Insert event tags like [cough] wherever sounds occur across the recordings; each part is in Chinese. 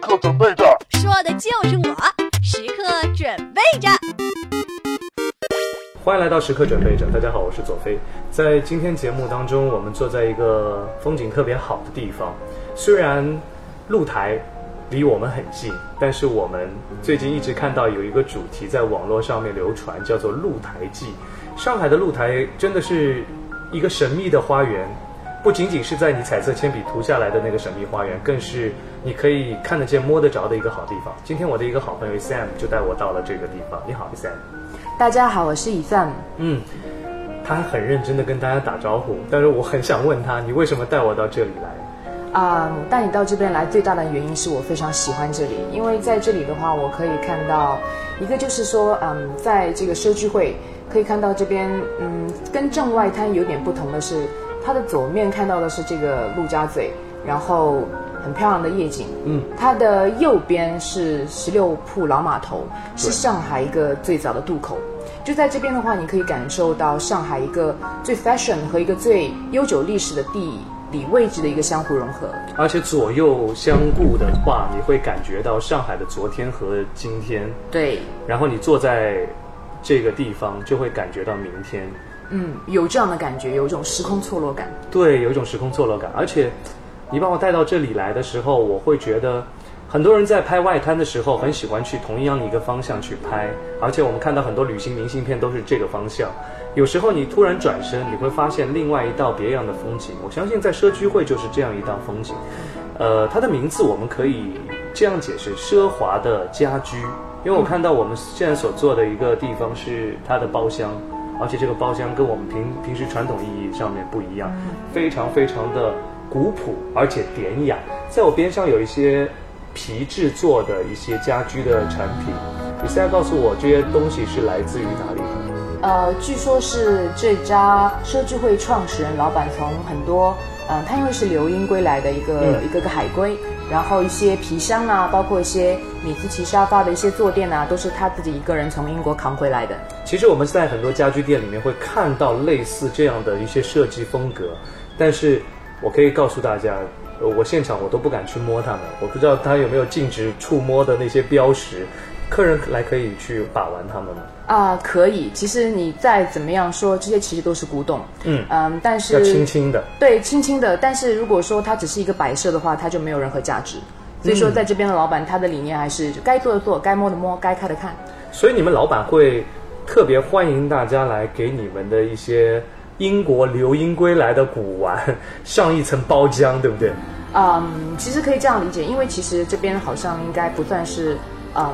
刻准备着，说的就是我，时刻准备着。欢迎来到时刻准备着，大家好，我是左飞。在今天节目当中，我们坐在一个风景特别好的地方，虽然露台离我们很近，但是我们最近一直看到有一个主题在网络上面流传，叫做“露台记”。上海的露台真的是一个神秘的花园，不仅仅是在你彩色铅笔涂下来的那个神秘花园，更是你可以看得见、摸得着的一个好地方。今天我的一个好朋友 Sam 就带我到了这个地方。你好，Sam。大家好，我是 Sam。嗯，他很认真的跟大家打招呼，但是我很想问他，你为什么带我到这里来？啊、带你到这边来最大的原因是我非常喜欢这里，因为在这里的话，我可以看到一个就是说，嗯，在这个社区会可以看到这边，嗯，跟正外滩有点不同的是，它的左面看到的是这个陆家嘴，然后很漂亮的夜景，嗯，它的右边是十六铺老码头，是上海一个最早的渡口。就在这边的话，你可以感受到上海一个最 fashion 和一个最悠久历史的地理位置的一个相互融合。而且左右相顾的话，你会感觉到上海的昨天和今天，对，然后你坐在这个地方，就会感觉到明天。嗯，有这样的感觉，有一种时空错落感。对，有一种时空错落感。而且，你把我带到这里来的时候，我会觉得，很多人在拍外滩的时候，很喜欢去同样一个方向去拍。而且我们看到很多旅行明信片都是这个方向。有时候你突然转身，你会发现另外一道别样的风景。我相信在社区会就是这样一道风景。呃，它的名字我们可以这样解释：奢华的家居。因为我看到我们现在所做的一个地方是它的包厢，而且这个包厢跟我们平平时传统意义上面不一样，非常非常的古朴而且典雅。在我边上有一些皮制作的一些家居的产品，你现在告诉我这些东西是来自于哪里？呃，据说是这家社区会创始人老板从很多，嗯、他因为是留英归来的一个、嗯一个个海归，然后一些皮箱啊，包括一些米兹奇沙发的一些坐垫啊，都是他自己一个人从英国扛回来的。其实我们在很多家居店里面会看到类似这样的一些设计风格，但是我可以告诉大家，我现场我都不敢去摸它们，我不知道它有没有禁止触摸的那些标识，客人来可以去把玩它们吗？啊、可以。其实你再怎么样说，这些其实都是古董。嗯嗯，但是要轻轻的。对，轻轻的。但是如果说它只是一个摆设的话，它就没有任何价值。所以说，在这边的老板，他的理念还是该做的做，该摸的摸，该看的看。所以你们老板会特别欢迎大家来给你们的一些英国留英归来的古玩 [laughs] 上一层包浆，对不对？嗯，其实可以这样理解，因为其实这边好像应该不算是嗯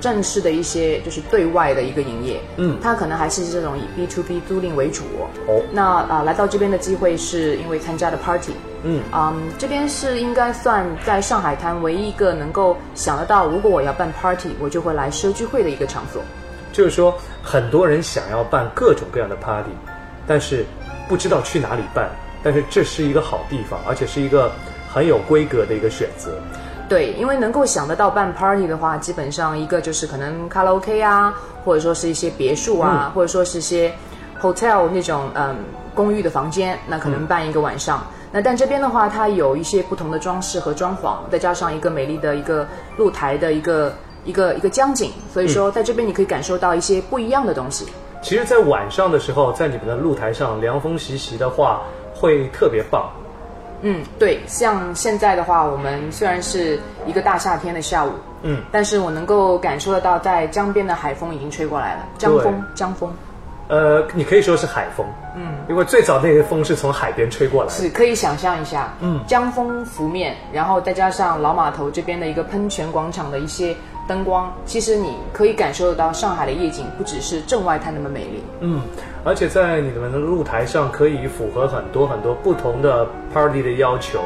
正式的一些就是对外的一个营业，嗯它可能还是这种以 B to B 租赁为主。哦那啊、来到这边的机会是因为参加的 party，嗯嗯，这边是应该算在上海滩唯一一个能够想得到，如果我要办 party，我就会来社聚会的一个场所。就是说，很多人想要办各种各样的 party，但是不知道去哪里办。但是这是一个好地方，而且是一个很有规格的一个选择。对，因为能够想得到办 party 的话，基本上一个就是可能卡拉 OK 啊，或者说是一些别墅啊，或者说是一些 hotel 那种嗯公寓的房间，那可能办一个晚上。那但这边的话，它有一些不同的装饰和装潢，再加上一个美丽的一个露台的一个一个一个江景，所以说在这边你可以感受到一些不一样的东西。其实，在晚上的时候，在你们的露台上凉风习习的话，会特别棒。嗯，对，像现在的话，我们虽然是一个大夏天的下午，嗯，但是我能够感受得到，在江边的海风已经吹过来了，江风，江风。呃，你可以说是海风，嗯，因为最早那个风是从海边吹过来的。是可以想象一下，嗯。江风拂面，然后再加上老码头这边的一个喷泉广场的一些灯光，其实你可以感受得到上海的夜景不只是正外滩那么美丽。嗯，而且在你们的露台上可以符合很多很多不同的 party 的要求，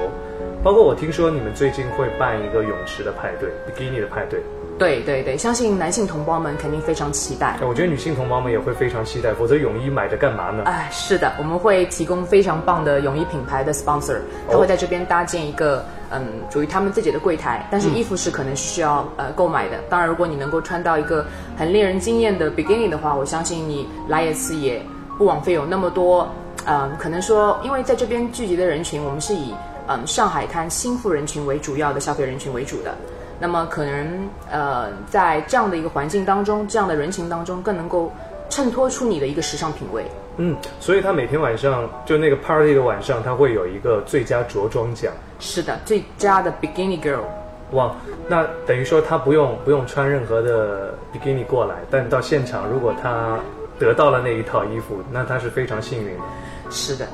包括我听说你们最近会办一个泳池的派对，比基尼的派对。对对对，相信男性同胞们肯定非常期待。我觉得女性同胞们也会非常期待，否则泳衣买着干嘛呢？哎，是的，我们会提供非常棒的泳衣品牌的 sponsor，他会在这边搭建一个嗯属于他们自己的柜台，但是衣服是可能需要呃购买的。当然，如果你能够穿到一个很令人惊艳的 beginning 的话，我相信你来一次也不枉费有那么多嗯，可能说因为在这边聚集的人群，我们是以嗯上海滩新富人群为主要的消费人群为主的。那么可能呃，在这样的一个环境当中，这样的人群当中，更能够衬托出你的一个时尚品味。嗯，所以他每天晚上就那个 party 的晚上，他会有一个最佳着装奖。是的，最佳的 bikini girl。哇，那等于说他不用不用穿任何的 bikini 过来，但到现场如果他得到了那一套衣服，那他是非常幸运的。是的，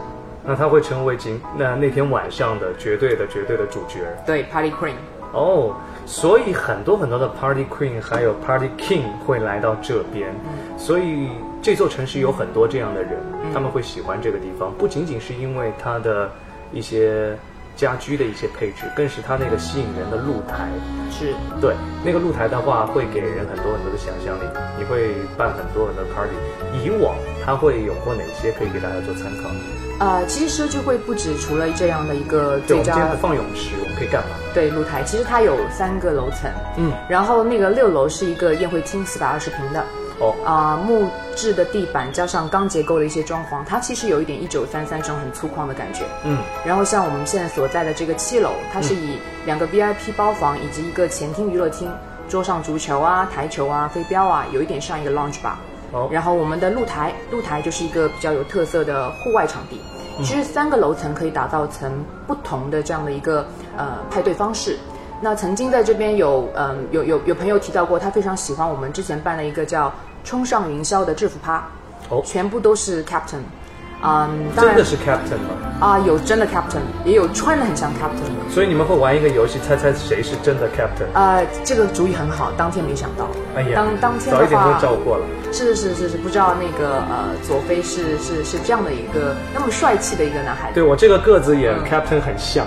那他会成为今那那天晚上的绝对的绝对的主角。对，party queen。哦，所以很多很多的 party queen 还有 party king 会来到这边，所以这座城市有很多这样的人，他们会喜欢这个地方，不仅仅是因为它的一些家居的一些配置，更是它那个吸引人的露台。是对，那个露台的话会给人很多很多的想象力，你会办很多很多 party。以往它会有过哪些可以给大家做参考？呃，其实社区会不止除了这样的一个对，我们今天不放泳池，可以干嘛？对露台，其实它有三个楼层，嗯，然后那个六楼是一个宴会厅，四百二十平的，哦，啊、木质的地板加上钢结构的一些装潢，它其实有一点一九三三这种很粗犷的感觉。嗯，然后像我们现在所在的这个七楼，它是以两个 VIP 包房以及一个前厅娱乐厅，桌上足球啊、台球啊、飞镖啊，有一点像一个 lounge bar。哦然后我们的露台，露台就是一个比较有特色的户外场地。其实三个楼层可以打造成不同的这样的一个呃派对方式。那曾经在这边有嗯、有有有朋友提到过，他非常喜欢我们之前办了一个叫“冲上云霄”的制服趴，哦。全部都是 captain，嗯，当然真的是 captain 吗？啊、有真的 captain，也有穿的很像 captain 的。所以你们会玩一个游戏，猜猜谁是真的 captain？呃，这个主意很好，当天没想到。哎呀，当当天早一点就照过了。是是是是是，不知道那个呃佐菲是是是这样的一个那么帅气的一个男孩子，对我这个个子演嗯 captain 很像，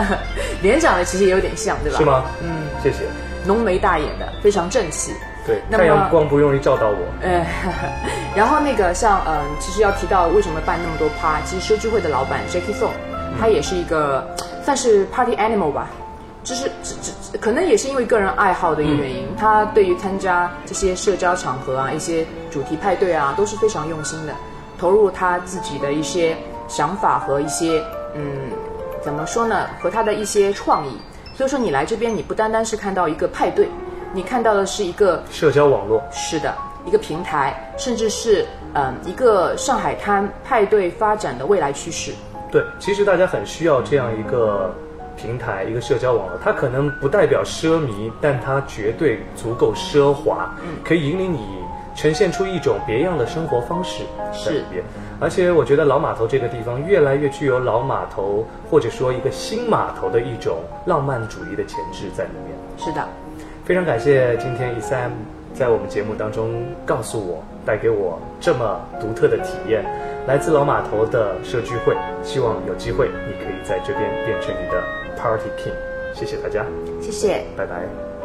[laughs] 脸长得其实也有点像，对吧？是？吗？嗯，谢谢。浓眉大眼的，非常正气。对，那么太阳光不容易照到我。[laughs] 呃，然后那个像嗯、呃，其实要提到为什么办那么多趴，其实社区会的老板 Jackie Song，他也是一个算是 party animal 吧，就是只只可能也是因为个人爱好的一个原因，他对于参加这些社交场合啊、一些主题派对啊，都是非常用心的，投入他自己的一些想法和一些嗯，怎么说呢，和他的一些创意。所以说你来这边，你不单单是看到一个派对，你看到的是一个社交网络，是的，一个平台，甚至是嗯一个上海滩派对发展的未来趋势。对，其实大家很需要这样一个平台，一个社交网络。它可能不代表奢靡，但它绝对足够奢华，可以引领你呈现出一种别样的生活方式在里边。而且我觉得老码头这个地方越来越具有老码头或者说一个新码头的一种浪漫主义的潜质在里面。是的，非常感谢今天 E 三在我们节目当中告诉我，带给我这么独特的体验，来自老码头的社区会，希望有机会你可以在这边变成你的 Party King。谢谢大家，谢谢。拜拜。